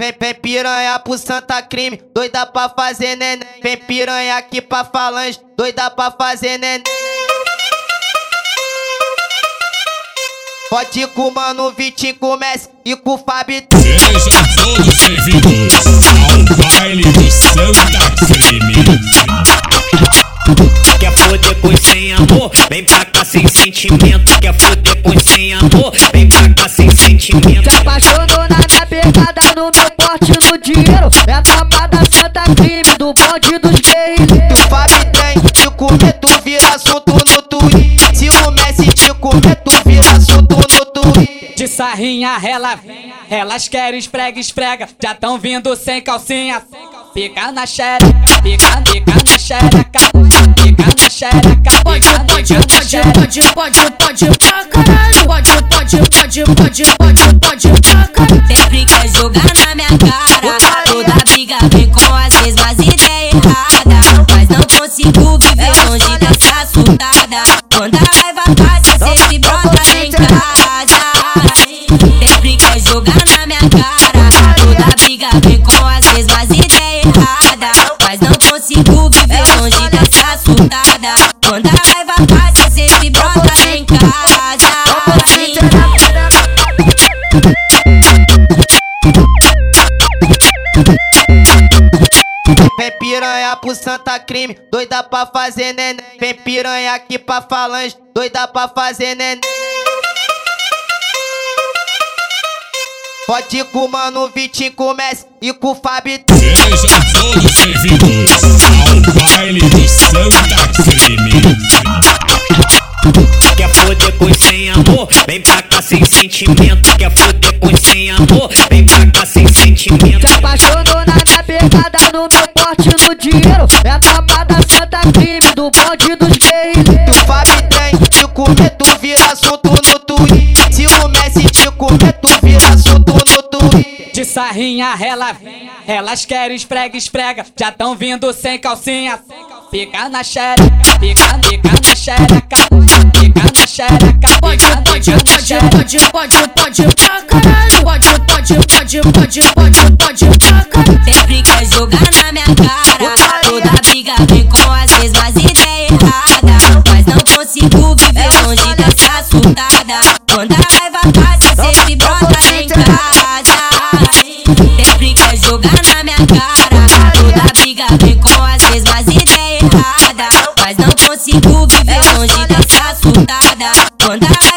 Vem, vem piranha pro Santa Crime, doida pra fazer neném. Vem piranha aqui pra falange, doida pra fazer neném. Pode ir com o mano Vitinho comece e com o Fabi. Sejam todos bem-vindos ao baile do Santa Crime. Quer foder com sem amor? Vem pra cá sem sentimento. Quer foder com sem amor? O Fabi tem te comer, tu vira assunto no Twitter. Se o Messi te comer, tu vira assunto no Twitter. De sarrinha, ela vem, elas querem esfrega, esfrega. Já tão vindo sem calcinha. Fica na xereca, fica, fica na xereca, fica na xereca. Pode, pode, pode, pode, pode, pode pra caralho. Pode, pode, pode, pode, pode, pode pra caralho. Sempre quer jogar na minha cara. Toda briga vem com as mesmas ideias surtada. Quando a raiva passa, cê se brota em casa. Sempre quer jogar na minha cara. Toda briga piranha pro Santa Crime, doida pra fazer neném. Vem piranha aqui pra falange, doida pra fazer neném. Pode ir com o mano Vitinho comece e com o Fabi. Sejam todos bem-vindos ao baile do Santa Crime. Quer foder com sem amor? Vem pra cá sem sentimento. Quer foder com sem amor? Vem pra cá sem sentimento. Se apaixonou na minha pegada, É a tropa da Santa Crime, do bonde dos guerreiros. O Fabi tem te comer, tu vira assunto no Twitter. Se o Messi te comer, tu vira assunto no Twitter. De sarrinha, ela vem, elas querem esfrega, esfrega. Já tão vindo sem calcinha. Fica na xereca, fica, fica na xereca, fica na xereca. Pode, pode, pode, pode, pode, pode pra caralho. Pode, pode, pode, pode, pode, pode pra caralho. Sempre quer jogar na surtada. Quando a raiva passa, cê se brota em casa. Sempre quer jogar na minha cara. Toda briga vem com as mesmas ideias erradas. Mas não consigo viver longe dessa surtada. Quando a